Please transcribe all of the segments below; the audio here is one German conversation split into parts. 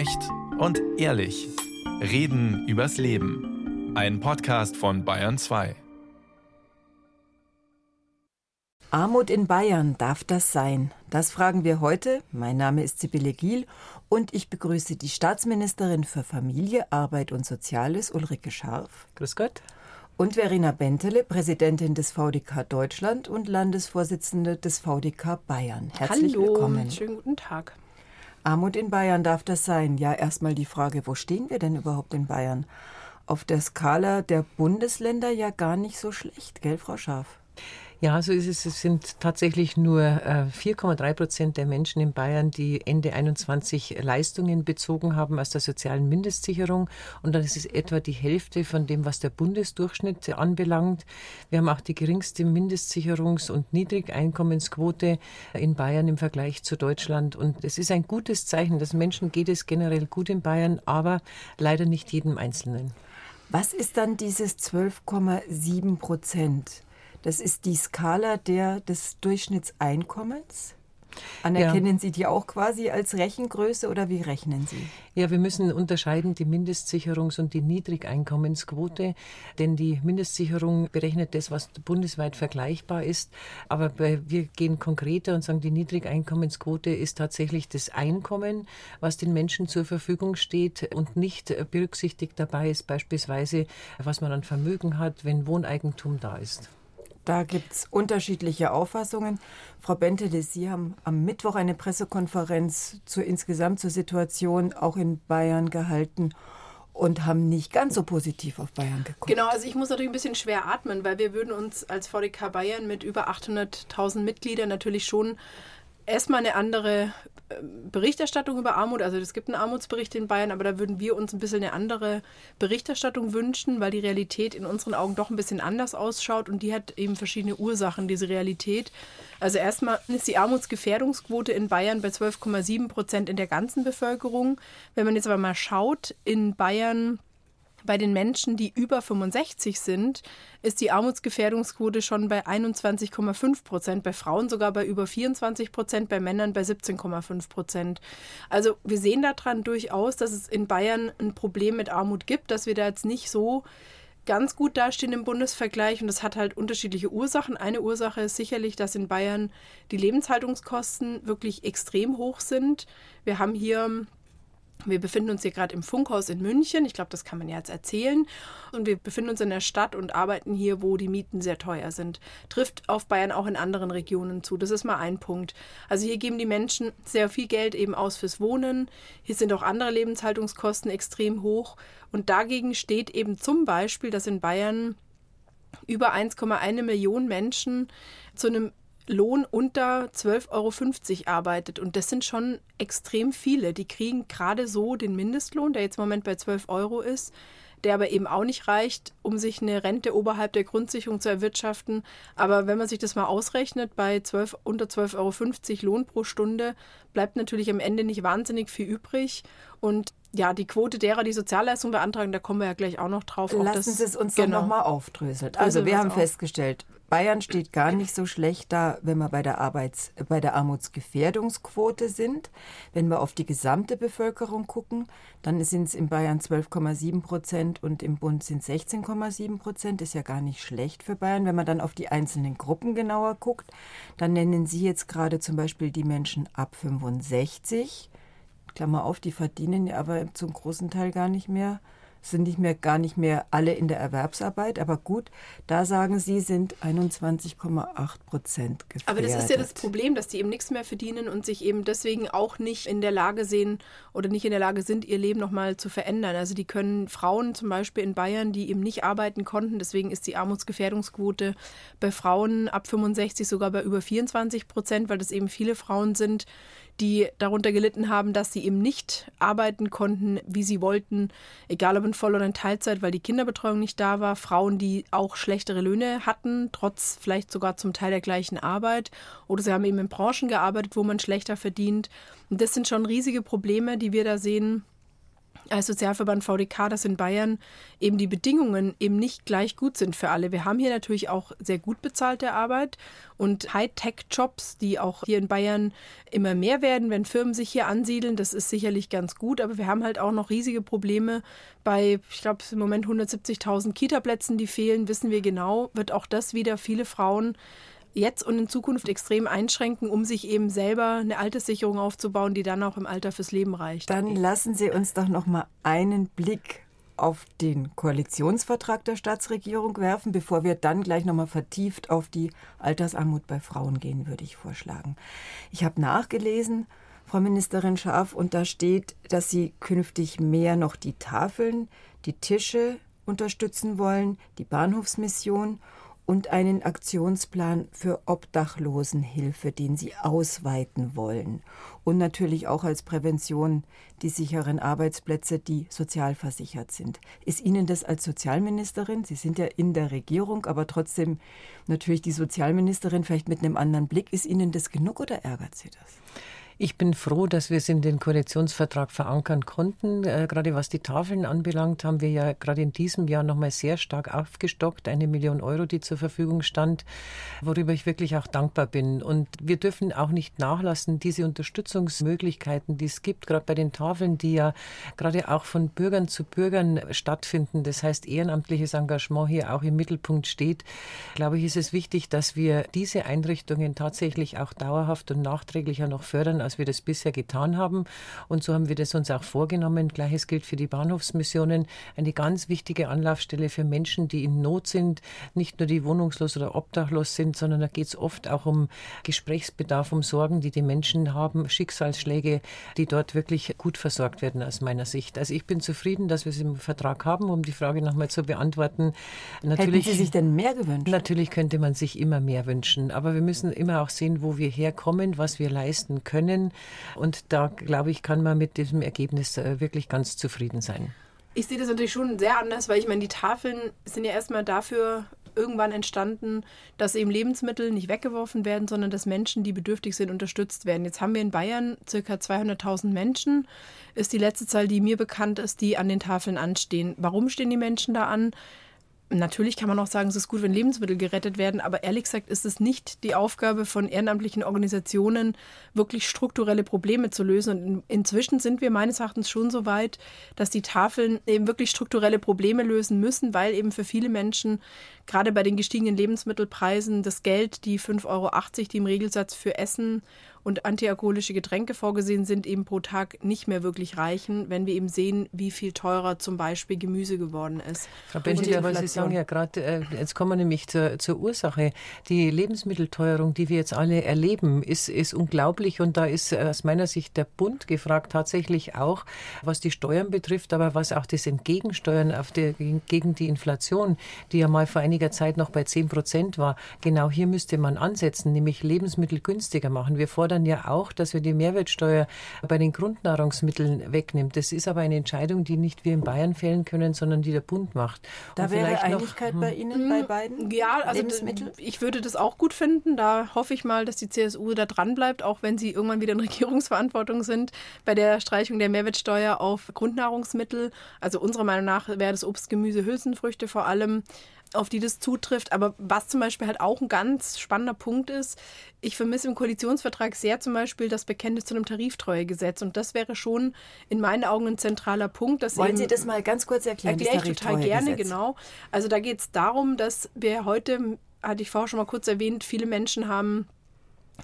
Echt und ehrlich. Reden übers Leben. Ein Podcast von Bayern 2. Armut in Bayern, darf das sein? Das fragen wir heute. Mein Name ist Sibylle Giel und ich begrüße die Staatsministerin für Familie, Arbeit und Soziales, Ulrike Scharf. Grüß Gott. Und Verena Bentele, Präsidentin des VDK Deutschland und Landesvorsitzende des VDK Bayern. Herzlich Hallo, willkommen. Schönen guten Tag. Armut in Bayern darf das sein? Ja, erstmal die Frage, wo stehen wir denn überhaupt in Bayern? Auf der Skala der Bundesländer ja gar nicht so schlecht, gell, Frau Scharf? Ja, so ist es. Es sind tatsächlich nur äh, 4,3 Prozent der Menschen in Bayern, die Ende 21 Leistungen bezogen haben aus der sozialen Mindestsicherung. Und dann ist es etwa die Hälfte von dem, was der Bundesdurchschnitt anbelangt. Wir haben auch die geringste Mindestsicherungs- und Niedrigeinkommensquote in Bayern im Vergleich zu Deutschland. Und es ist ein gutes Zeichen, dass Menschen geht es generell gut in Bayern, aber leider nicht jedem Einzelnen. Was ist dann dieses 12,7 Prozent? Das ist die Skala der, des Durchschnittseinkommens? Anerkennen ja. Sie die auch quasi als Rechengröße oder wie rechnen Sie? Ja, wir müssen unterscheiden die Mindestsicherungs- und die Niedrigeinkommensquote, denn die Mindestsicherung berechnet das, was bundesweit vergleichbar ist. Aber wir gehen konkreter und sagen, die Niedrigeinkommensquote ist tatsächlich das Einkommen, was den Menschen zur Verfügung steht und nicht berücksichtigt dabei ist beispielsweise, was man an Vermögen hat, wenn Wohneigentum da ist. Da gibt es unterschiedliche Auffassungen. Frau Bentele, Sie haben am Mittwoch eine Pressekonferenz zur insgesamt zur Situation auch in Bayern gehalten und haben nicht ganz so positiv auf Bayern geguckt. Genau, also ich muss natürlich ein bisschen schwer atmen, weil wir würden uns als VDK Bayern mit über 800.000 Mitgliedern natürlich schon erstmal eine andere Berichterstattung über Armut. Also es gibt einen Armutsbericht in Bayern, aber da würden wir uns ein bisschen eine andere Berichterstattung wünschen, weil die Realität in unseren Augen doch ein bisschen anders ausschaut und die hat eben verschiedene Ursachen, diese Realität. Also erstmal ist die Armutsgefährdungsquote in Bayern bei 12,7 Prozent in der ganzen Bevölkerung. Wenn man jetzt aber mal schaut, in Bayern bei den Menschen, die über 65 sind, ist die Armutsgefährdungsquote schon bei 21,5 Prozent, bei Frauen sogar bei über 24 Prozent, bei Männern bei 17,5 Prozent. Also wir sehen daran durchaus, dass es in Bayern ein Problem mit Armut gibt, dass wir da jetzt nicht so ganz gut dastehen im Bundesvergleich und das hat halt unterschiedliche Ursachen. Eine Ursache ist sicherlich, dass in Bayern die Lebenshaltungskosten wirklich extrem hoch sind. Wir haben hier wir befinden uns hier gerade im Funkhaus in München. Ich glaube, das kann man ja jetzt erzählen. Und wir befinden uns in der Stadt und arbeiten hier, wo die Mieten sehr teuer sind. Trifft auf Bayern auch in anderen Regionen zu. Das ist mal ein Punkt. Also hier geben die Menschen sehr viel Geld eben aus fürs Wohnen. Hier sind auch andere Lebenshaltungskosten extrem hoch. Und dagegen steht eben zum Beispiel, dass in Bayern über 1,1 Millionen Menschen zu einem Lohn unter 12,50 Euro arbeitet. Und das sind schon extrem viele. Die kriegen gerade so den Mindestlohn, der jetzt im Moment bei 12 Euro ist, der aber eben auch nicht reicht, um sich eine Rente oberhalb der Grundsicherung zu erwirtschaften. Aber wenn man sich das mal ausrechnet, bei 12, unter 12,50 Euro Lohn pro Stunde bleibt natürlich am Ende nicht wahnsinnig viel übrig. Und ja, die Quote derer, die Sozialleistung beantragen, da kommen wir ja gleich auch noch drauf. Lassen Sie es uns genau. nochmal aufdröseln. Also, wir haben festgestellt, Bayern steht gar nicht so schlecht da, wenn wir bei der, Arbeits-, bei der Armutsgefährdungsquote sind. Wenn wir auf die gesamte Bevölkerung gucken, dann sind es in Bayern 12,7 Prozent und im Bund sind 16,7 Prozent. Ist ja gar nicht schlecht für Bayern. Wenn man dann auf die einzelnen Gruppen genauer guckt, dann nennen Sie jetzt gerade zum Beispiel die Menschen ab 65. Klammer auf, die verdienen ja aber zum großen Teil gar nicht mehr sind nicht mehr, gar nicht mehr alle in der Erwerbsarbeit. Aber gut, da sagen Sie, sind 21,8 Prozent gefährdet. Aber das ist ja das Problem, dass die eben nichts mehr verdienen und sich eben deswegen auch nicht in der Lage sehen oder nicht in der Lage sind, ihr Leben nochmal zu verändern. Also die können Frauen zum Beispiel in Bayern, die eben nicht arbeiten konnten, deswegen ist die Armutsgefährdungsquote bei Frauen ab 65 sogar bei über 24 Prozent, weil das eben viele Frauen sind, die darunter gelitten haben, dass sie eben nicht arbeiten konnten, wie sie wollten, egal ob in Voll- oder in Teilzeit, weil die Kinderbetreuung nicht da war. Frauen, die auch schlechtere Löhne hatten, trotz vielleicht sogar zum Teil der gleichen Arbeit. Oder sie haben eben in Branchen gearbeitet, wo man schlechter verdient. Und das sind schon riesige Probleme, die wir da sehen als Sozialverband VDK, dass in Bayern eben die Bedingungen eben nicht gleich gut sind für alle. Wir haben hier natürlich auch sehr gut bezahlte Arbeit und Hightech-Jobs, die auch hier in Bayern immer mehr werden, wenn Firmen sich hier ansiedeln. Das ist sicherlich ganz gut, aber wir haben halt auch noch riesige Probleme bei, ich glaube, im Moment 170.000 Kita-Plätzen, die fehlen, wissen wir genau, wird auch das wieder viele Frauen jetzt und in Zukunft extrem einschränken, um sich eben selber eine Alterssicherung aufzubauen, die dann auch im Alter fürs Leben reicht. Dann lassen Sie uns doch noch mal einen Blick auf den Koalitionsvertrag der Staatsregierung werfen, bevor wir dann gleich noch mal vertieft auf die Altersarmut bei Frauen gehen, würde ich vorschlagen. Ich habe nachgelesen, Frau Ministerin Scharf, und da steht, dass Sie künftig mehr noch die Tafeln, die Tische unterstützen wollen, die Bahnhofsmission und einen Aktionsplan für Obdachlosenhilfe, den sie ausweiten wollen. Und natürlich auch als Prävention die sicheren Arbeitsplätze, die sozialversichert sind. Ist Ihnen das als Sozialministerin, Sie sind ja in der Regierung, aber trotzdem natürlich die Sozialministerin vielleicht mit einem anderen Blick, ist Ihnen das genug oder ärgert Sie das? Ich bin froh, dass wir es in den Koalitionsvertrag verankern konnten. Äh, gerade was die Tafeln anbelangt, haben wir ja gerade in diesem Jahr nochmal sehr stark aufgestockt. Eine Million Euro, die zur Verfügung stand, worüber ich wirklich auch dankbar bin. Und wir dürfen auch nicht nachlassen, diese Unterstützungsmöglichkeiten, die es gibt, gerade bei den Tafeln, die ja gerade auch von Bürgern zu Bürgern stattfinden. Das heißt, ehrenamtliches Engagement hier auch im Mittelpunkt steht. Glaube ich, ist es wichtig, dass wir diese Einrichtungen tatsächlich auch dauerhaft und nachträglicher noch fördern als wir das bisher getan haben. Und so haben wir das uns auch vorgenommen. Gleiches gilt für die Bahnhofsmissionen. Eine ganz wichtige Anlaufstelle für Menschen, die in Not sind, nicht nur die wohnungslos oder obdachlos sind, sondern da geht es oft auch um Gesprächsbedarf, um Sorgen, die die Menschen haben, Schicksalsschläge, die dort wirklich gut versorgt werden aus meiner Sicht. Also ich bin zufrieden, dass wir es im Vertrag haben, um die Frage nochmal zu beantworten. Natürlich, Hätten Sie sich denn mehr gewünscht? Natürlich könnte man sich immer mehr wünschen, aber wir müssen immer auch sehen, wo wir herkommen, was wir leisten können können. Und da, glaube ich, kann man mit diesem Ergebnis äh, wirklich ganz zufrieden sein. Ich sehe das natürlich schon sehr anders, weil ich meine, die Tafeln sind ja erstmal dafür irgendwann entstanden, dass eben Lebensmittel nicht weggeworfen werden, sondern dass Menschen, die bedürftig sind, unterstützt werden. Jetzt haben wir in Bayern ca. 200.000 Menschen, ist die letzte Zahl, die mir bekannt ist, die an den Tafeln anstehen. Warum stehen die Menschen da an? Natürlich kann man auch sagen, es ist gut, wenn Lebensmittel gerettet werden, aber ehrlich gesagt ist es nicht die Aufgabe von ehrenamtlichen Organisationen, wirklich strukturelle Probleme zu lösen. Und inzwischen sind wir meines Erachtens schon so weit, dass die Tafeln eben wirklich strukturelle Probleme lösen müssen, weil eben für viele Menschen, gerade bei den gestiegenen Lebensmittelpreisen, das Geld, die 5,80 Euro, die im Regelsatz für Essen und antialkoholische Getränke vorgesehen sind, eben pro Tag nicht mehr wirklich reichen, wenn wir eben sehen, wie viel teurer zum Beispiel Gemüse geworden ist. Frau Bentley, aber Sie sagen ja gerade, äh, jetzt kommen wir nämlich zur, zur, Ursache. Die Lebensmittelteuerung, die wir jetzt alle erleben, ist, ist unglaublich und da ist äh, aus meiner Sicht der Bund gefragt, tatsächlich auch, was die Steuern betrifft, aber was auch das Entgegensteuern auf der, gegen die Inflation, die ja mal vor einiger Zeit noch bei 10 Prozent war. Genau hier müsste man ansetzen, nämlich Lebensmittel günstiger machen. Wir fordern ja auch, dass wir die Mehrwertsteuer bei den Grundnahrungsmitteln wegnehmen. Das ist aber eine Entscheidung, die nicht wir in Bayern fällen können, sondern die der Bund macht. Da Und wäre Einigkeit noch, bei hm. Ihnen, bei beiden Ja, also ich würde das auch gut finden. Da hoffe ich mal, dass die CSU da dran bleibt, auch wenn sie irgendwann wieder in Regierungsverantwortung sind, bei der Streichung der Mehrwertsteuer auf Grundnahrungsmittel. Also unserer Meinung nach wäre das Obst, Gemüse, Hülsenfrüchte vor allem auf die das zutrifft. Aber was zum Beispiel halt auch ein ganz spannender Punkt ist, ich vermisse im Koalitionsvertrag sehr zum Beispiel das Bekenntnis zu einem Tariftreuegesetz. Und das wäre schon in meinen Augen ein zentraler Punkt. Dass Wollen Sie das mal ganz kurz erklären? Erkläre ich total gerne, genau. Also da geht es darum, dass wir heute, hatte ich vorher schon mal kurz erwähnt, viele Menschen haben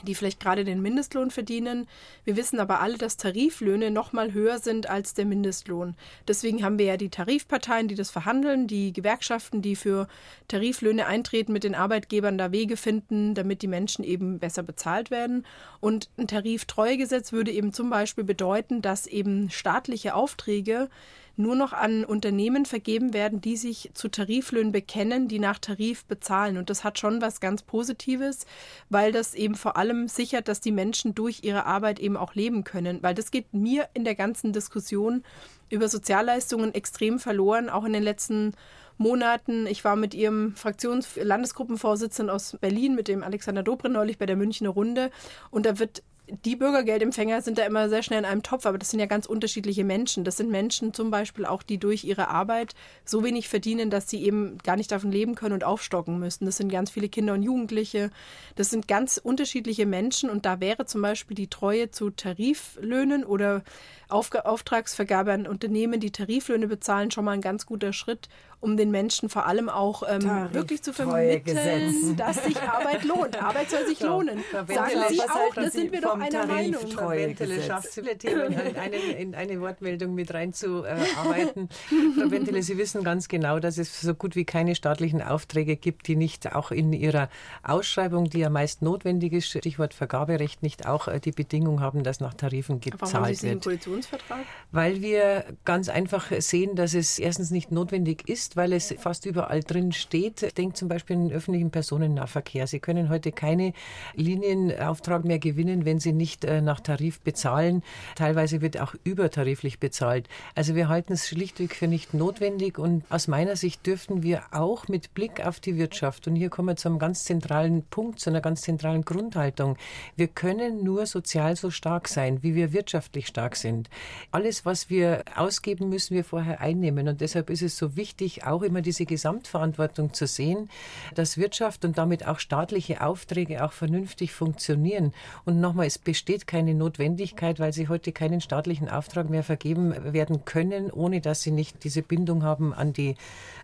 die vielleicht gerade den Mindestlohn verdienen. Wir wissen aber alle, dass Tariflöhne noch mal höher sind als der Mindestlohn. Deswegen haben wir ja die Tarifparteien, die das verhandeln, die Gewerkschaften, die für Tariflöhne eintreten, mit den Arbeitgebern da Wege finden, damit die Menschen eben besser bezahlt werden. Und ein Tariftreuegesetz würde eben zum Beispiel bedeuten, dass eben staatliche Aufträge nur noch an Unternehmen vergeben werden, die sich zu Tariflöhnen bekennen, die nach Tarif bezahlen. Und das hat schon was ganz Positives, weil das eben vor allem sichert, dass die Menschen durch ihre Arbeit eben auch leben können. Weil das geht mir in der ganzen Diskussion über Sozialleistungen extrem verloren, auch in den letzten Monaten. Ich war mit ihrem Fraktions-Landesgruppenvorsitzenden aus Berlin, mit dem Alexander Dobrin neulich bei der Münchner Runde. Und da wird die Bürgergeldempfänger sind da immer sehr schnell in einem Topf, aber das sind ja ganz unterschiedliche Menschen. Das sind Menschen zum Beispiel auch, die durch ihre Arbeit so wenig verdienen, dass sie eben gar nicht davon leben können und aufstocken müssen. Das sind ganz viele Kinder und Jugendliche. Das sind ganz unterschiedliche Menschen und da wäre zum Beispiel die Treue zu Tariflöhnen oder Auf Auftragsvergabe an Unternehmen, die Tariflöhne bezahlen, schon mal ein ganz guter Schritt, um den Menschen vor allem auch ähm, wirklich zu vermitteln, dass sich Arbeit lohnt. Arbeit soll sich lohnen. Sagen Sie auch, da sind wir doch einer Meinung. Frau Wentele schafft viele Themen in eine, in eine Wortmeldung mit reinzuarbeiten. Frau Wentele, Sie wissen ganz genau, dass es so gut wie keine staatlichen Aufträge gibt, die nicht auch in ihrer Ausschreibung, die ja meist notwendig ist, Stichwort Vergaberecht, nicht auch äh, die Bedingung haben, dass nach Tarifen gezahlt Warum haben Sie wird. Koalitionsvertrag? Weil wir ganz einfach sehen, dass es erstens nicht notwendig ist, weil es fast überall drin steht. Ich denke zum Beispiel in den öffentlichen Personennahverkehr. Sie können heute keine Linienauftrag mehr gewinnen, wenn Sie nicht äh, nach Tarif bezahlen. Teilweise wird auch übertariflich bezahlt. Also wir halten es schlichtweg für nicht notwendig und aus meiner Sicht dürften wir auch mit Blick auf die Wirtschaft, und hier kommen wir zu einem ganz zentralen Punkt, zu einer ganz zentralen Grundhaltung, wir können nur sozial so stark sein, wie wir wirtschaftlich stark sind. Alles, was wir ausgeben, müssen wir vorher einnehmen und deshalb ist es so wichtig, auch immer diese Gesamtverantwortung zu sehen, dass Wirtschaft und damit auch staatliche Aufträge auch vernünftig funktionieren. Und nochmal, es besteht keine Notwendigkeit, weil sie heute keinen staatlichen Auftrag mehr vergeben werden können, ohne dass sie nicht diese Bindung haben, an die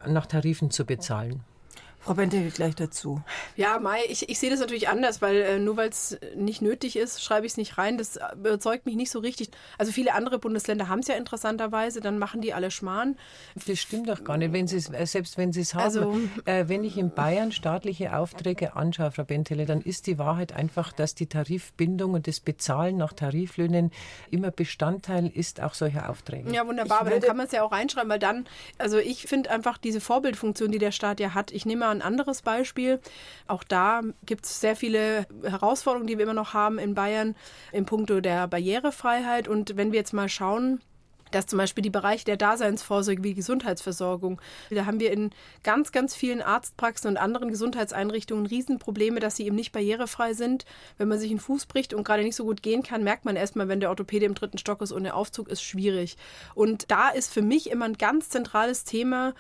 nach Tarifen zu bezahlen. Frau Bente gleich dazu. Ja, Mai, ich, ich sehe das natürlich anders, weil äh, nur weil es nicht nötig ist, schreibe ich es nicht rein. Das überzeugt mich nicht so richtig. Also viele andere Bundesländer haben es ja interessanterweise, dann machen die alle Schmarrn. Das stimmt doch gar nicht, wenn äh, selbst wenn sie es haben. Also, äh, wenn ich in Bayern staatliche Aufträge anschaue, Frau Bentele, dann ist die Wahrheit einfach, dass die Tarifbindung und das Bezahlen nach Tariflöhnen immer Bestandteil ist auch solcher Aufträge. Ja, wunderbar, aber dann kann man es ja auch reinschreiben, weil dann, also ich finde einfach diese Vorbildfunktion, die der Staat ja hat, ich nehme ein anderes Beispiel. Auch da gibt es sehr viele Herausforderungen, die wir immer noch haben in Bayern im Punkto der Barrierefreiheit. Und wenn wir jetzt mal schauen, dass zum Beispiel die Bereiche der Daseinsvorsorge wie Gesundheitsversorgung, da haben wir in ganz, ganz vielen Arztpraxen und anderen Gesundheitseinrichtungen Riesenprobleme, dass sie eben nicht barrierefrei sind. Wenn man sich einen Fuß bricht und gerade nicht so gut gehen kann, merkt man erstmal, wenn der Orthopäde im dritten Stock ist und der Aufzug ist schwierig. Und da ist für mich immer ein ganz zentrales Thema,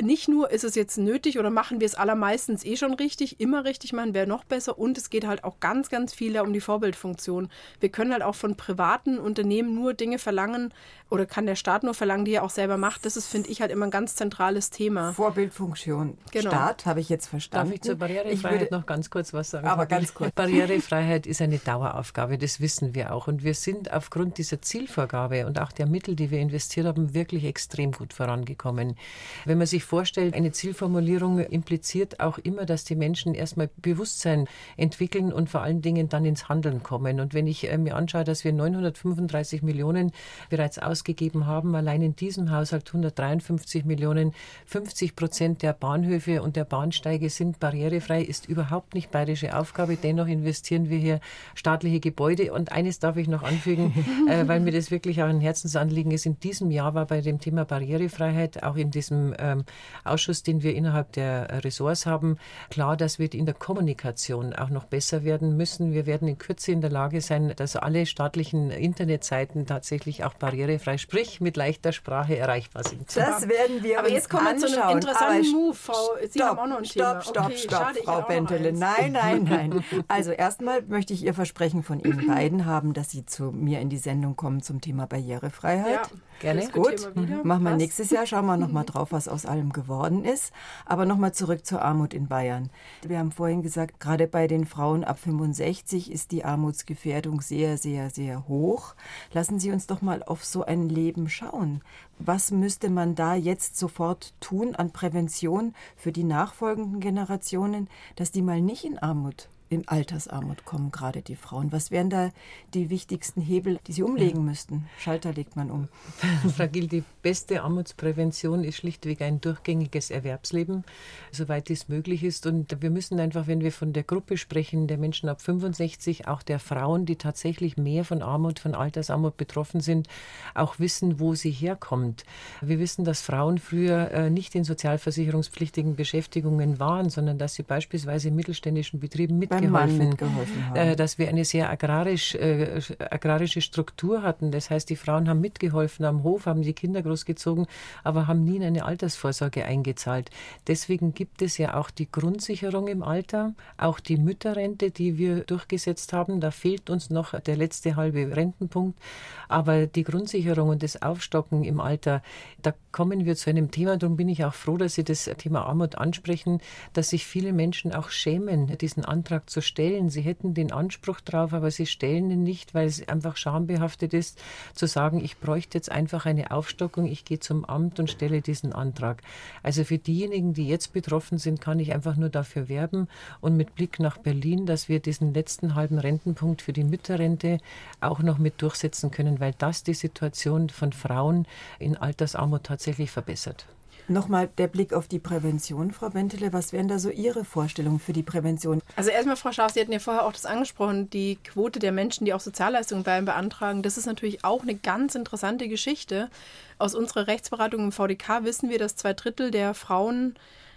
nicht nur ist es jetzt nötig oder machen wir es allermeistens eh schon richtig, immer richtig machen wäre noch besser und es geht halt auch ganz, ganz viel um die Vorbildfunktion. Wir können halt auch von privaten Unternehmen nur Dinge verlangen oder kann der Staat nur verlangen, die er auch selber macht. Das ist, finde ich, halt immer ein ganz zentrales Thema. Vorbildfunktion. Genau. Staat, habe ich jetzt verstanden. Darf ich zur Barrierefreiheit ich noch ganz kurz was sagen? Aber ganz kurz. Barrierefreiheit ist eine Daueraufgabe, das wissen wir auch. Und wir sind aufgrund dieser Zielvorgabe und auch der Mittel, die wir investiert haben, wirklich extrem gut vorangekommen. Wenn man sich sich vorstellt, eine Zielformulierung impliziert auch immer, dass die Menschen erstmal Bewusstsein entwickeln und vor allen Dingen dann ins Handeln kommen. Und wenn ich äh, mir anschaue, dass wir 935 Millionen bereits ausgegeben haben, allein in diesem Haushalt 153 Millionen, 50 Prozent der Bahnhöfe und der Bahnsteige sind barrierefrei, ist überhaupt nicht bayerische Aufgabe. Dennoch investieren wir hier staatliche Gebäude. Und eines darf ich noch anfügen, äh, weil mir das wirklich auch ein Herzensanliegen ist. In diesem Jahr war bei dem Thema Barrierefreiheit auch in diesem ähm, Ausschuss, den wir innerhalb der Ressorts haben, klar, dass wir in der Kommunikation auch noch besser werden müssen. Wir werden in Kürze in der Lage sein, dass alle staatlichen Internetseiten tatsächlich auch barrierefrei, sprich mit leichter Sprache erreichbar sind. Das werden wir Aber uns jetzt kommen wir zu einem interessanten Move, Frau. Sie stopp, haben auch noch ein Thema. Stopp, stopp, okay, stopp, schade, Frau Bentele. Nein, nein, nein. Also erstmal möchte ich Ihr Versprechen von Ihnen beiden haben, dass Sie zu mir in die Sendung kommen zum Thema Barrierefreiheit. Ja, gerne. Gut, machen wir nächstes Jahr. Schauen wir noch mal drauf, was aus allem geworden geworden ist. Aber nochmal zurück zur Armut in Bayern. Wir haben vorhin gesagt, gerade bei den Frauen ab 65 ist die Armutsgefährdung sehr, sehr, sehr hoch. Lassen Sie uns doch mal auf so ein Leben schauen. Was müsste man da jetzt sofort tun an Prävention für die nachfolgenden Generationen, dass die mal nicht in Armut in Altersarmut kommen, gerade die Frauen. Was wären da die wichtigsten Hebel, die sie umlegen müssten? Schalter legt man um. Fragil, die beste Armutsprävention ist schlichtweg ein durchgängiges Erwerbsleben, soweit dies möglich ist. Und wir müssen einfach, wenn wir von der Gruppe sprechen, der Menschen ab 65, auch der Frauen, die tatsächlich mehr von Armut, von Altersarmut betroffen sind, auch wissen, wo sie herkommt. Wir wissen, dass Frauen früher äh, nicht in sozialversicherungspflichtigen Beschäftigungen waren, sondern dass sie beispielsweise in mittelständischen Betrieben mit mitgeholfen, mitgeholfen äh, dass wir eine sehr agrarisch, äh, agrarische Struktur hatten. Das heißt, die Frauen haben mitgeholfen am Hof, haben die Kinder großgezogen, aber haben nie in eine Altersvorsorge eingezahlt. Deswegen gibt es ja auch die Grundsicherung im Alter, auch die Mütterrente, die wir durchgesetzt haben. Da fehlt uns noch der letzte halbe Rentenpunkt. Aber die Grundsicherung und das Aufstocken im Alter, da kommen wir zu einem Thema. Darum bin ich auch froh, dass Sie das Thema Armut ansprechen, dass sich viele Menschen auch schämen, diesen Antrag zu stellen. Sie hätten den Anspruch drauf, aber sie stellen ihn nicht, weil es einfach schambehaftet ist, zu sagen, ich bräuchte jetzt einfach eine Aufstockung, ich gehe zum Amt und stelle diesen Antrag. Also für diejenigen, die jetzt betroffen sind, kann ich einfach nur dafür werben und mit Blick nach Berlin, dass wir diesen letzten halben Rentenpunkt für die Mütterrente auch noch mit durchsetzen können, weil das die Situation von Frauen in Altersarmut tatsächlich verbessert. Nochmal der Blick auf die Prävention, Frau Bentele. Was wären da so Ihre Vorstellungen für die Prävention? Also erstmal, Frau Scharf, Sie hatten ja vorher auch das angesprochen, die Quote der Menschen, die auch Sozialleistungen beantragen. Das ist natürlich auch eine ganz interessante Geschichte. Aus unserer Rechtsberatung im VDK wissen wir, dass zwei Drittel der Frauen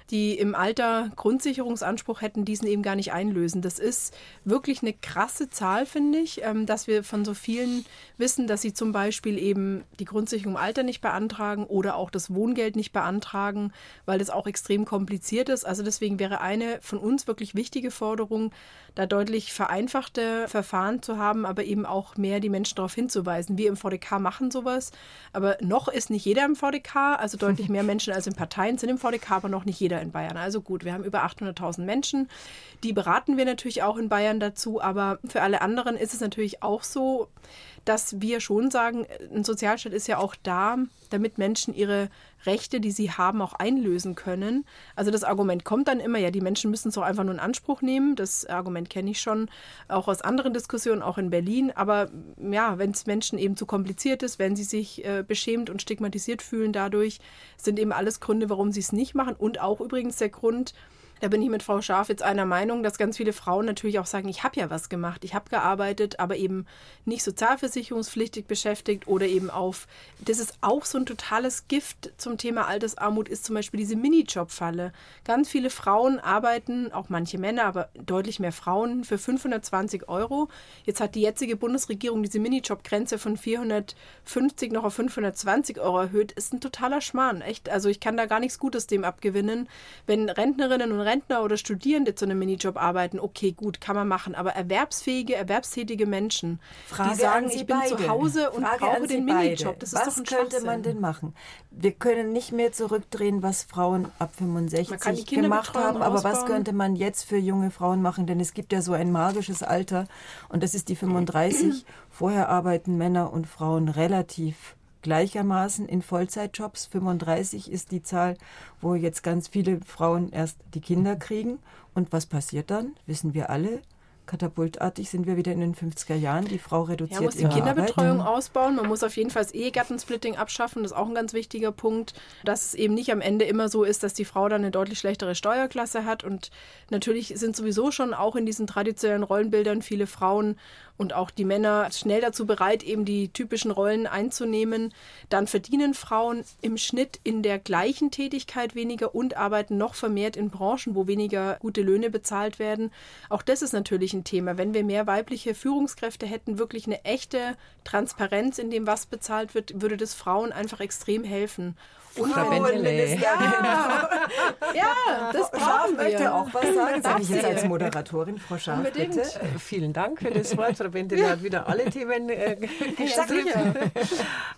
die im Alter Grundsicherungsanspruch hätten, diesen eben gar nicht einlösen. Das ist wirklich eine krasse Zahl, finde ich, ähm, dass wir von so vielen wissen, dass sie zum Beispiel eben die Grundsicherung im Alter nicht beantragen oder auch das Wohngeld nicht beantragen, weil das auch extrem kompliziert ist. Also deswegen wäre eine von uns wirklich wichtige Forderung, da deutlich vereinfachte Verfahren zu haben, aber eben auch mehr die Menschen darauf hinzuweisen. Wir im VDK machen sowas, aber noch ist nicht jeder im VDK, also deutlich mehr Menschen als in Parteien sind im VDK, aber noch nicht jeder in Bayern. Also gut, wir haben über 800.000 Menschen, die beraten wir natürlich auch in Bayern dazu, aber für alle anderen ist es natürlich auch so, dass wir schon sagen, ein Sozialstaat ist ja auch da, damit Menschen ihre Rechte, die sie haben, auch einlösen können. Also das Argument kommt dann immer, ja, die Menschen müssen es doch einfach nur in Anspruch nehmen. Das Argument kenne ich schon auch aus anderen Diskussionen, auch in Berlin. Aber ja, wenn es Menschen eben zu kompliziert ist, wenn sie sich äh, beschämt und stigmatisiert fühlen dadurch, sind eben alles Gründe, warum sie es nicht machen. Und auch übrigens der Grund, da bin ich mit Frau Scharf jetzt einer Meinung, dass ganz viele Frauen natürlich auch sagen, ich habe ja was gemacht, ich habe gearbeitet, aber eben nicht sozialversicherungspflichtig beschäftigt oder eben auf, das ist auch so ein totales Gift zum Thema Altersarmut, ist zum Beispiel diese Minijob-Falle. Ganz viele Frauen arbeiten, auch manche Männer, aber deutlich mehr Frauen, für 520 Euro. Jetzt hat die jetzige Bundesregierung diese Minijob-Grenze von 450 noch auf 520 Euro erhöht. Ist ein totaler Schmarrn, echt. Also ich kann da gar nichts Gutes dem abgewinnen. Wenn Rentnerinnen und Rentner oder Studierende zu einem Minijob arbeiten, okay, gut, kann man machen. Aber erwerbsfähige, erwerbstätige Menschen, Frage die sagen, ich bin beide. zu Hause und Frage brauche den Minijob, das ist was doch ein könnte man denn machen? Wir können nicht mehr zurückdrehen, was Frauen ab 65 gemacht haben, aber was könnte man jetzt für junge Frauen machen? Denn es gibt ja so ein magisches Alter und das ist die 35. Vorher arbeiten Männer und Frauen relativ gleichermaßen in Vollzeitjobs. 35 ist die Zahl, wo jetzt ganz viele Frauen erst die Kinder kriegen. Und was passiert dann? Wissen wir alle katapultartig sind wir wieder in den 50er Jahren. Die Frau reduziert ja, muss die Kinderbetreuung Arbeit. ausbauen. Man muss auf jeden Fall das Ehegattensplitting abschaffen. Das ist auch ein ganz wichtiger Punkt, dass es eben nicht am Ende immer so ist, dass die Frau dann eine deutlich schlechtere Steuerklasse hat. Und natürlich sind sowieso schon auch in diesen traditionellen Rollenbildern viele Frauen und auch die Männer schnell dazu bereit, eben die typischen Rollen einzunehmen. Dann verdienen Frauen im Schnitt in der gleichen Tätigkeit weniger und arbeiten noch vermehrt in Branchen, wo weniger gute Löhne bezahlt werden. Auch das ist natürlich ein Thema. Wenn wir mehr weibliche Führungskräfte hätten, wirklich eine echte Transparenz in dem, was bezahlt wird, würde das Frauen einfach extrem helfen. Frauenminister. Ja. ja, das brauchen wir. möchte auch was sagen. Sage ich jetzt als Moderatorin, Frau Scharf, Unbedingt. Bitte. Äh, vielen Dank für das Wort. Frau Bendele hat wieder alle Themen äh, gestriffen.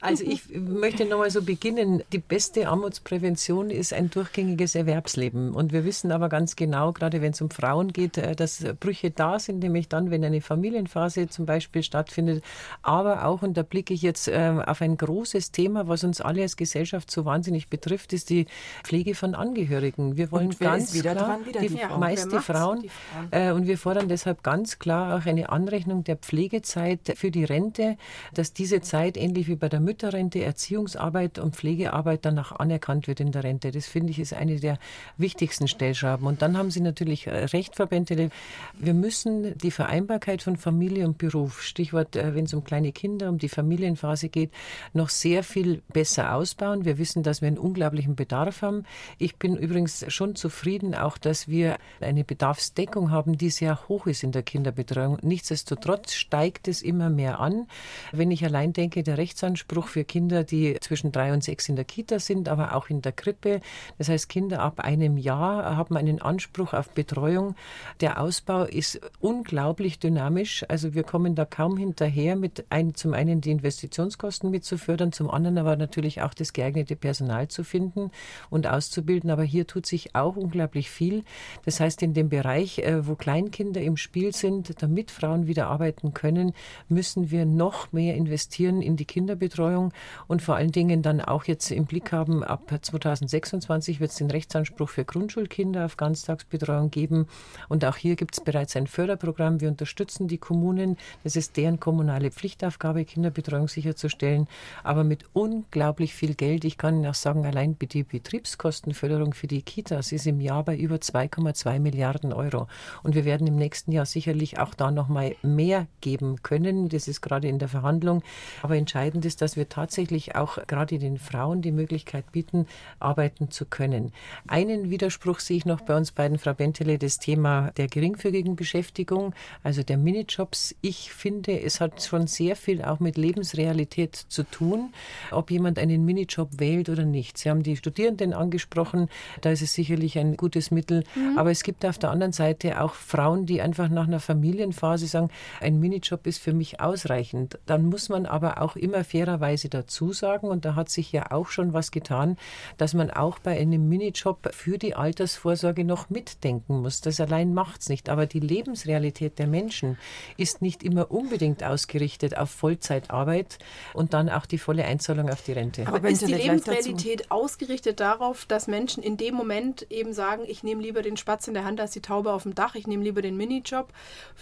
Also ich möchte nochmal so beginnen. Die beste Armutsprävention ist ein durchgängiges Erwerbsleben. Und wir wissen aber ganz genau, gerade wenn es um Frauen geht, äh, dass Brüche da sind, nämlich dann, wenn eine Familienphase zum Beispiel stattfindet. Aber auch, und da blicke ich jetzt äh, auf ein großes Thema, was uns alle als Gesellschaft so wahnsinnig wahnsinnig betrifft, ist die Pflege von Angehörigen. Wir wollen ganz klar, dran, die, die Frau. meist die Frauen, die Frauen. Äh, und wir fordern deshalb ganz klar auch eine Anrechnung der Pflegezeit für die Rente, dass diese Zeit ähnlich wie bei der Mütterrente, Erziehungsarbeit und Pflegearbeit danach anerkannt wird in der Rente. Das finde ich ist eine der wichtigsten Stellschrauben. Und dann haben Sie natürlich recht, Frau Bentele, wir müssen müssen die Vereinbarkeit von Familie und Beruf, Stichwort, äh, wenn es um kleine Kinder, um die Familienphase geht, noch sehr viel besser ausbauen. Wir wissen, dass wir einen unglaublichen Bedarf haben. Ich bin übrigens schon zufrieden, auch dass wir eine Bedarfsdeckung haben, die sehr hoch ist in der Kinderbetreuung. Nichtsdestotrotz steigt es immer mehr an. Wenn ich allein denke, der Rechtsanspruch für Kinder, die zwischen drei und sechs in der Kita sind, aber auch in der Krippe, das heißt Kinder ab einem Jahr haben einen Anspruch auf Betreuung. Der Ausbau ist unglaublich dynamisch. Also wir kommen da kaum hinterher, mit ein, zum einen die Investitionskosten mitzufördern, zum anderen aber natürlich auch das geeignete Personal zu finden und auszubilden. Aber hier tut sich auch unglaublich viel. Das heißt, in dem Bereich, äh, wo Kleinkinder im Spiel sind, damit Frauen wieder arbeiten können, müssen wir noch mehr investieren in die Kinderbetreuung und vor allen Dingen dann auch jetzt im Blick haben, ab 2026 wird es den Rechtsanspruch für Grundschulkinder auf Ganztagsbetreuung geben. Und auch hier gibt es bereits ein Förderprogramm. Wir unterstützen die Kommunen. Das ist deren kommunale Pflichtaufgabe, Kinderbetreuung sicherzustellen. Aber mit unglaublich viel Geld. Ich kann auch sagen, allein die Betriebskostenförderung für die Kitas ist im Jahr bei über 2,2 Milliarden Euro. Und wir werden im nächsten Jahr sicherlich auch da noch mal mehr geben können. Das ist gerade in der Verhandlung. Aber entscheidend ist, dass wir tatsächlich auch gerade den Frauen die Möglichkeit bieten, arbeiten zu können. Einen Widerspruch sehe ich noch bei uns beiden, Frau Bentele, das Thema der geringfügigen Beschäftigung, also der Minijobs. Ich finde, es hat schon sehr viel auch mit Lebensrealität zu tun, ob jemand einen Minijob wählt oder nicht. Sie haben die Studierenden angesprochen, da ist es sicherlich ein gutes Mittel. Mhm. Aber es gibt auf der anderen Seite auch Frauen, die einfach nach einer Familienphase sagen, ein Minijob ist für mich ausreichend. Dann muss man aber auch immer fairerweise dazu sagen, und da hat sich ja auch schon was getan, dass man auch bei einem Minijob für die Altersvorsorge noch mitdenken muss. Das allein macht es nicht. Aber die Lebensrealität der Menschen ist nicht immer unbedingt ausgerichtet auf Vollzeitarbeit und dann auch die volle Einzahlung auf die Rente. Aber, Aber ist die Lebensrealität ausgerichtet darauf, dass Menschen in dem Moment eben sagen, ich nehme lieber den Spatz in der Hand als die Taube auf dem Dach, ich nehme lieber den Minijob,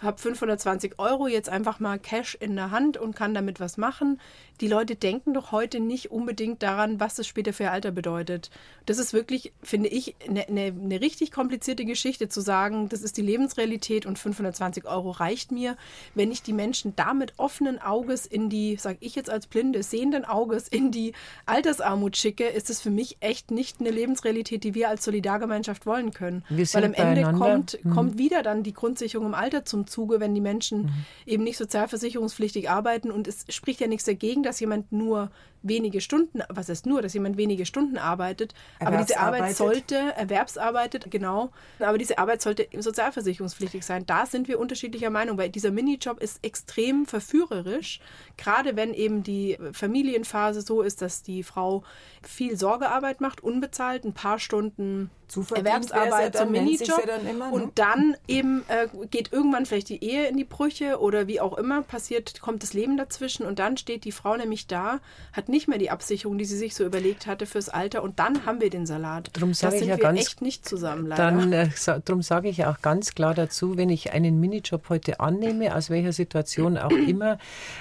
habe 520 Euro jetzt einfach mal Cash in der Hand und kann damit was machen. Die Leute denken doch heute nicht unbedingt daran, was das später für ihr Alter bedeutet. Das ist wirklich, finde ich, eine, eine, eine richtig komplizierte Geschichte zu sagen, das ist die Lebensrealität und 520 Euro reicht mir. Wenn ich die Menschen damit offenen Auges in die, sage ich jetzt als Blinde, sehenden Auges in die Altersarmut schicke, ist es für mich echt nicht eine Lebensrealität, die wir als Solidargemeinschaft wollen können. Weil am Ende kommt, mhm. kommt wieder dann die Grundsicherung im Alter zum Zuge, wenn die Menschen mhm. eben nicht sozialversicherungspflichtig arbeiten und es spricht ja nichts dagegen, dass jemand nur wenige Stunden, was heißt nur, dass jemand wenige Stunden arbeitet, aber diese Arbeit sollte, erwerbsarbeitet, genau, aber diese Arbeit sollte sozialversicherungspflichtig sein. Da sind wir unterschiedlicher Meinung, weil dieser Minijob ist extrem verführerisch, gerade wenn eben die Familienphase so ist, dass die Frau viel Sorgearbeit macht, unbezahlt, ein paar Stunden Erwerbsarbeit zum Minijob ja immer, ne? und dann eben äh, geht irgendwann vielleicht die Ehe in die Brüche oder wie auch immer passiert, kommt das Leben dazwischen und dann steht die Frau nämlich da, hat nicht mehr die Absicherung, die sie sich so überlegt hatte fürs Alter und dann haben wir den Salat. Drum sage ich ja ganz, echt nicht zusammen leider. Dann äh, darum sage ich auch ganz klar dazu, wenn ich einen Minijob heute annehme, aus welcher Situation auch immer,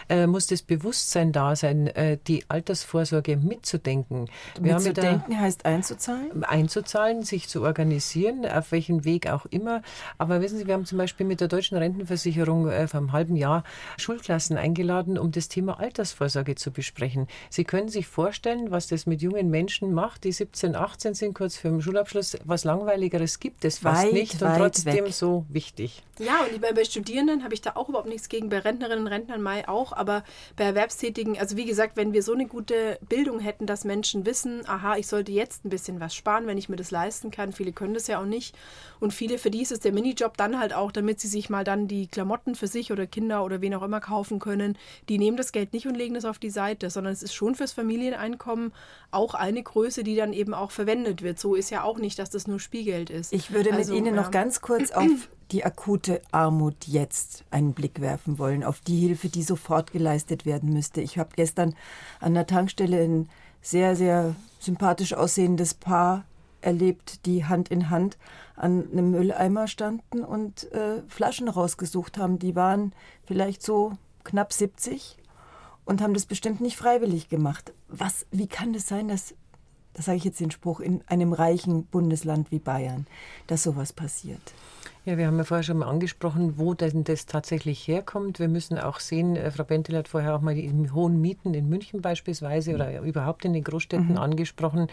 äh, muss das Bewusstsein da sein, äh, die Altersvorsorge mitzudenken. Wir mitzudenken da, heißt einzuzahlen? Einzuzahlen, sich sich zu organisieren, auf welchen Weg auch immer. Aber wissen Sie, wir haben zum Beispiel mit der Deutschen Rentenversicherung äh, vor einem halben Jahr Schulklassen eingeladen, um das Thema Altersvorsorge zu besprechen. Sie können sich vorstellen, was das mit jungen Menschen macht, die 17, 18 sind, kurz vor dem Schulabschluss. Was Langweiligeres gibt es fast weit, nicht und trotzdem weg. so wichtig. Ja, und bei, bei Studierenden habe ich da auch überhaupt nichts gegen, bei Rentnerinnen und Rentnern Mai auch, aber bei Erwerbstätigen, also wie gesagt, wenn wir so eine gute Bildung hätten, dass Menschen wissen, aha, ich sollte jetzt ein bisschen was sparen, wenn ich mir das leisten leisten kann. Viele können das ja auch nicht. Und viele, für die ist es der Minijob dann halt auch, damit sie sich mal dann die Klamotten für sich oder Kinder oder wen auch immer kaufen können. Die nehmen das Geld nicht und legen das auf die Seite, sondern es ist schon fürs Familieneinkommen auch eine Größe, die dann eben auch verwendet wird. So ist ja auch nicht, dass das nur Spielgeld ist. Ich würde also, mit Ihnen ja. noch ganz kurz auf die akute Armut jetzt einen Blick werfen wollen, auf die Hilfe, die sofort geleistet werden müsste. Ich habe gestern an der Tankstelle ein sehr, sehr sympathisch aussehendes Paar erlebt, die Hand in Hand an einem Mülleimer standen und äh, Flaschen rausgesucht haben. Die waren vielleicht so knapp 70 und haben das bestimmt nicht freiwillig gemacht. Was, wie kann das sein, dass, das sage ich jetzt den Spruch, in einem reichen Bundesland wie Bayern, dass sowas passiert? Ja, wir haben ja vorher schon mal angesprochen, wo denn das tatsächlich herkommt. Wir müssen auch sehen, äh, Frau Bentel hat vorher auch mal die hohen Mieten in München beispielsweise oder überhaupt in den Großstädten mhm. angesprochen.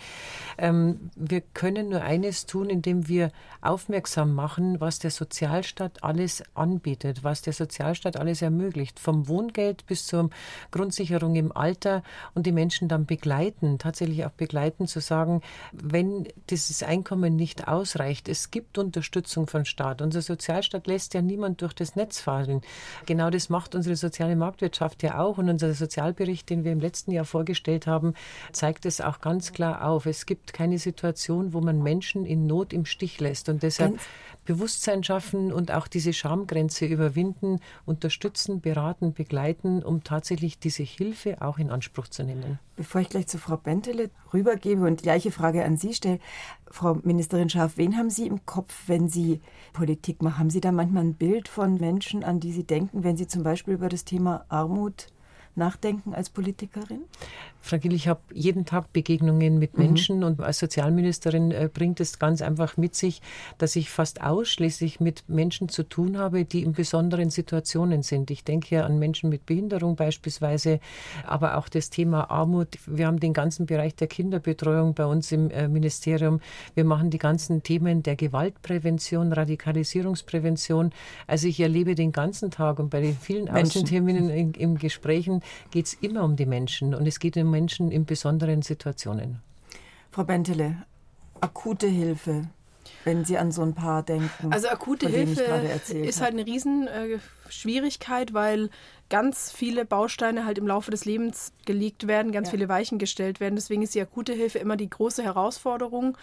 Ähm, wir können nur eines tun, indem wir aufmerksam machen, was der Sozialstaat alles anbietet, was der Sozialstaat alles ermöglicht, vom Wohngeld bis zur Grundsicherung im Alter und die Menschen dann begleiten, tatsächlich auch begleiten, zu sagen, wenn dieses Einkommen nicht ausreicht, es gibt Unterstützung von Staat unser Sozialstaat lässt ja niemand durch das Netz fallen. Genau das macht unsere soziale Marktwirtschaft ja auch. Und unser Sozialbericht, den wir im letzten Jahr vorgestellt haben, zeigt es auch ganz klar auf. Es gibt keine Situation, wo man Menschen in Not im Stich lässt. Und deshalb ganz Bewusstsein schaffen und auch diese Schamgrenze überwinden, unterstützen, beraten, begleiten, um tatsächlich diese Hilfe auch in Anspruch zu nehmen. Bevor ich gleich zu Frau Bentele rübergebe und die gleiche Frage an Sie stelle, Frau Ministerin Scharf, wen haben Sie im Kopf, wenn Sie Politik machen? Haben Sie da manchmal ein Bild von Menschen, an die Sie denken, wenn Sie zum Beispiel über das Thema Armut nachdenken als Politikerin? Frau Gill, ich habe jeden Tag Begegnungen mit mhm. Menschen mhm. und als Sozialministerin äh, bringt es ganz einfach mit sich, dass ich fast ausschließlich mit Menschen zu tun habe, die in besonderen Situationen sind. Ich denke hier an Menschen mit Behinderung beispielsweise, aber auch das Thema Armut. Wir haben den ganzen Bereich der Kinderbetreuung bei uns im äh, Ministerium. Wir machen die ganzen Themen der Gewaltprävention, Radikalisierungsprävention. Also ich erlebe den ganzen Tag und bei den vielen Außenterminen in, in Gesprächen geht es immer um die Menschen und es geht um Menschen in besonderen Situationen. Frau Bentele, akute Hilfe, wenn Sie an so ein paar denken. Also akute Hilfe ist halt eine Riesenschwierigkeit, äh, weil ganz viele Bausteine halt im Laufe des Lebens gelegt werden, ganz ja. viele Weichen gestellt werden. Deswegen ist die akute Hilfe immer die große Herausforderung.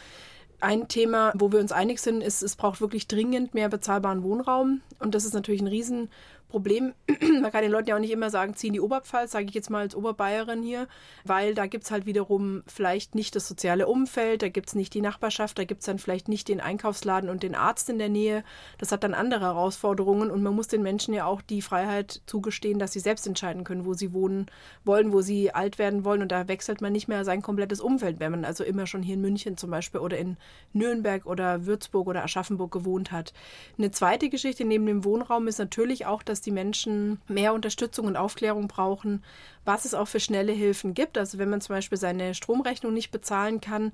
Ein Thema, wo wir uns einig sind, ist, es braucht wirklich dringend mehr bezahlbaren Wohnraum. Und das ist natürlich ein Riesen Problem, man kann den Leuten ja auch nicht immer sagen, ziehen die Oberpfalz, sage ich jetzt mal als Oberbayerin hier, weil da gibt es halt wiederum vielleicht nicht das soziale Umfeld, da gibt es nicht die Nachbarschaft, da gibt es dann vielleicht nicht den Einkaufsladen und den Arzt in der Nähe. Das hat dann andere Herausforderungen und man muss den Menschen ja auch die Freiheit zugestehen, dass sie selbst entscheiden können, wo sie wohnen wollen, wo sie alt werden wollen und da wechselt man nicht mehr sein komplettes Umfeld, wenn man also immer schon hier in München zum Beispiel oder in Nürnberg oder Würzburg oder Aschaffenburg gewohnt hat. Eine zweite Geschichte neben dem Wohnraum ist natürlich auch, dass dass die Menschen mehr Unterstützung und Aufklärung brauchen, was es auch für schnelle Hilfen gibt. Also wenn man zum Beispiel seine Stromrechnung nicht bezahlen kann,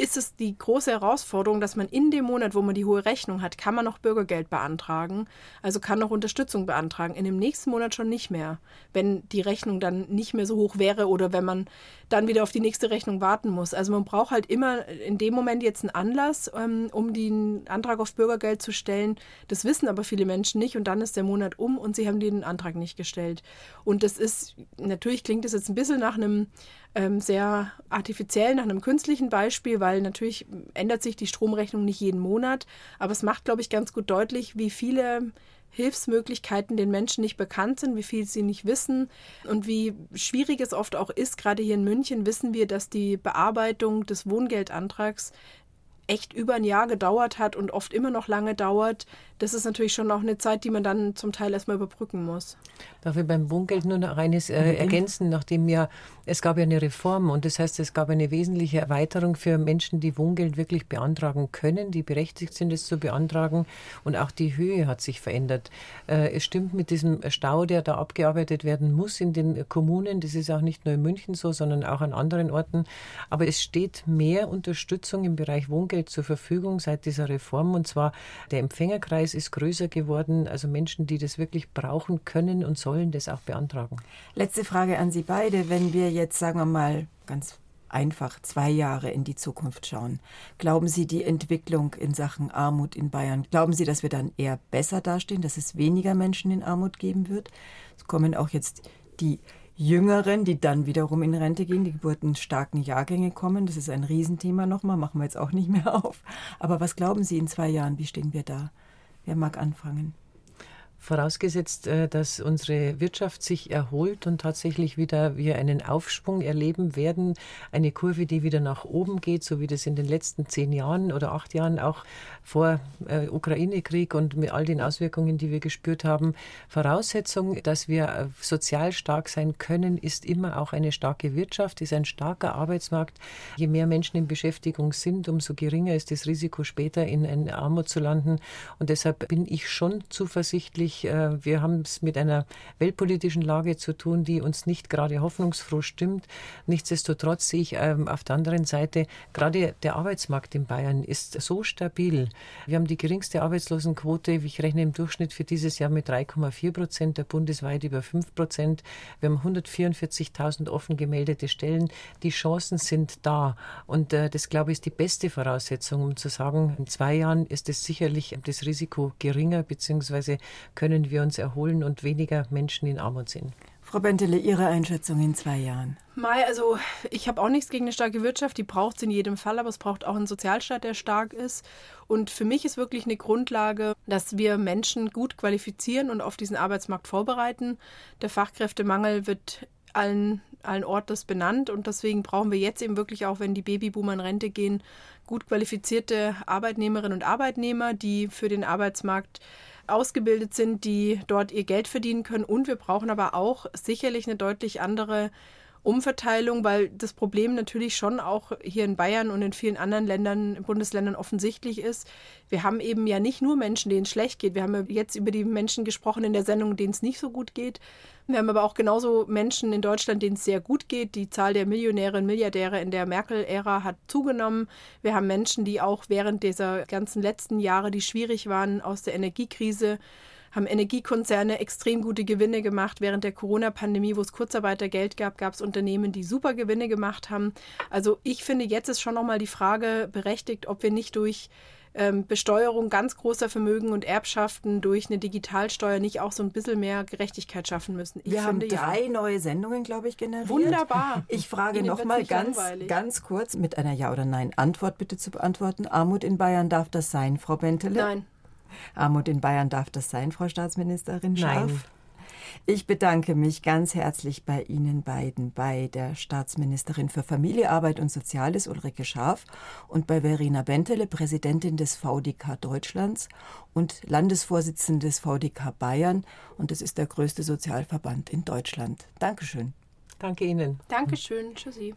ist es die große Herausforderung, dass man in dem Monat, wo man die hohe Rechnung hat, kann man noch Bürgergeld beantragen, also kann noch Unterstützung beantragen. In dem nächsten Monat schon nicht mehr, wenn die Rechnung dann nicht mehr so hoch wäre oder wenn man dann wieder auf die nächste Rechnung warten muss. Also man braucht halt immer in dem Moment jetzt einen Anlass, ähm, um den Antrag auf Bürgergeld zu stellen. Das wissen aber viele Menschen nicht und dann ist der Monat um und sie haben den Antrag nicht gestellt. Und das ist, natürlich klingt das jetzt ein bisschen nach einem ähm, sehr artifiziell nach einem künstlichen Beispiel, weil natürlich ändert sich die Stromrechnung nicht jeden Monat, aber es macht, glaube ich, ganz gut deutlich, wie viele Hilfsmöglichkeiten den Menschen nicht bekannt sind, wie viel sie nicht wissen und wie schwierig es oft auch ist. Gerade hier in München wissen wir, dass die Bearbeitung des Wohngeldantrags echt über ein Jahr gedauert hat und oft immer noch lange dauert, das ist natürlich schon auch eine Zeit, die man dann zum Teil erstmal überbrücken muss. Darf ich beim Wohngeld nur noch eines äh, ergänzen, nachdem ja, es gab ja eine Reform und das heißt, es gab eine wesentliche Erweiterung für Menschen, die Wohngeld wirklich beantragen können, die berechtigt sind, es zu beantragen und auch die Höhe hat sich verändert. Äh, es stimmt mit diesem Stau, der da abgearbeitet werden muss in den Kommunen, das ist auch nicht nur in München so, sondern auch an anderen Orten, aber es steht mehr Unterstützung im Bereich Wohngeld zur Verfügung seit dieser Reform und zwar der Empfängerkreis Kreis ist größer geworden. Also Menschen, die das wirklich brauchen können und sollen das auch beantragen. Letzte Frage an Sie beide. Wenn wir jetzt, sagen wir mal, ganz einfach zwei Jahre in die Zukunft schauen. Glauben Sie die Entwicklung in Sachen Armut in Bayern? Glauben Sie, dass wir dann eher besser dastehen, dass es weniger Menschen in Armut geben wird? Es kommen auch jetzt die Jüngeren, die dann wiederum in Rente gehen, die geburtenstarken Jahrgänge kommen. Das ist ein Riesenthema nochmal, machen wir jetzt auch nicht mehr auf. Aber was glauben Sie in zwei Jahren, wie stehen wir da? Wer mag anfangen? Vorausgesetzt, äh, dass unsere Wirtschaft sich erholt und tatsächlich wieder wir einen Aufschwung erleben werden, eine Kurve, die wieder nach oben geht, so wie das in den letzten zehn Jahren oder acht Jahren auch vor äh, Ukraine-Krieg und mit all den Auswirkungen, die wir gespürt haben. Voraussetzung, dass wir äh, sozial stark sein können, ist immer auch eine starke Wirtschaft, ist ein starker Arbeitsmarkt. Je mehr Menschen in Beschäftigung sind, umso geringer ist das Risiko, später in eine Armut zu landen. Und deshalb bin ich schon zuversichtlich, natürlich, äh, wir haben es mit einer weltpolitischen Lage zu tun, die uns nicht gerade hoffnungsfroh stimmt. Nichtsdestotrotz sehe ich ähm, auf der anderen Seite, gerade der Arbeitsmarkt in Bayern ist so stabil. Wir haben die geringste Arbeitslosenquote, ich rechne im Durchschnitt für dieses Jahr mit 3,4 Prozent, der bundesweit über 5 Prozent. Wir haben 144.000 offen gemeldete Stellen. Die Chancen sind da. Und äh, das, glaube ich, ist die beste Voraussetzung, um zu sagen, in zwei Jahren ist es sicherlich das Risiko geringer, beziehungsweise können wir uns erholen und weniger Menschen in Armut sind. Frau Bentele, Ihre Einschätzung in zwei Jahren? Mai, also ich habe auch nichts gegen eine starke Wirtschaft, die braucht es in jedem Fall, aber es braucht auch einen Sozialstaat, der stark ist. Und für mich ist wirklich eine Grundlage, dass wir Menschen gut qualifizieren und auf diesen Arbeitsmarkt vorbereiten. Der Fachkräftemangel wird allen, allen Ortes benannt und deswegen brauchen wir jetzt eben wirklich auch, wenn die Babyboomer in Rente gehen, gut qualifizierte Arbeitnehmerinnen und Arbeitnehmer, die für den Arbeitsmarkt ausgebildet sind, die dort ihr Geld verdienen können. Und wir brauchen aber auch sicherlich eine deutlich andere Umverteilung, weil das Problem natürlich schon auch hier in Bayern und in vielen anderen Ländern, Bundesländern offensichtlich ist. Wir haben eben ja nicht nur Menschen, denen es schlecht geht. Wir haben jetzt über die Menschen gesprochen in der Sendung, denen es nicht so gut geht. Wir haben aber auch genauso Menschen in Deutschland, denen es sehr gut geht. Die Zahl der Millionäre und Milliardäre in der Merkel-Ära hat zugenommen. Wir haben Menschen, die auch während dieser ganzen letzten Jahre, die schwierig waren, aus der Energiekrise haben Energiekonzerne extrem gute Gewinne gemacht. Während der Corona-Pandemie, wo es Kurzarbeitergeld gab, gab es Unternehmen, die super Gewinne gemacht haben. Also ich finde, jetzt ist schon nochmal die Frage berechtigt, ob wir nicht durch ähm, Besteuerung ganz großer Vermögen und Erbschaften durch eine Digitalsteuer nicht auch so ein bisschen mehr Gerechtigkeit schaffen müssen. Ich Wir finde, haben drei ja. neue Sendungen, glaube ich, generiert. Wunderbar. Ich frage nochmal ganz, ganz kurz mit einer Ja- oder Nein-Antwort bitte zu beantworten. Armut in Bayern darf das sein, Frau Bentele? Nein. Armut in Bayern darf das sein, Frau Staatsministerin Scharf? Ich bedanke mich ganz herzlich bei Ihnen beiden, bei der Staatsministerin für Familie, Arbeit und Soziales Ulrike Scharf und bei Verena Bentele, Präsidentin des VDK Deutschlands und Landesvorsitzende des VDK Bayern. Und das ist der größte Sozialverband in Deutschland. Dankeschön. Danke Ihnen. Dankeschön. Tschüssi.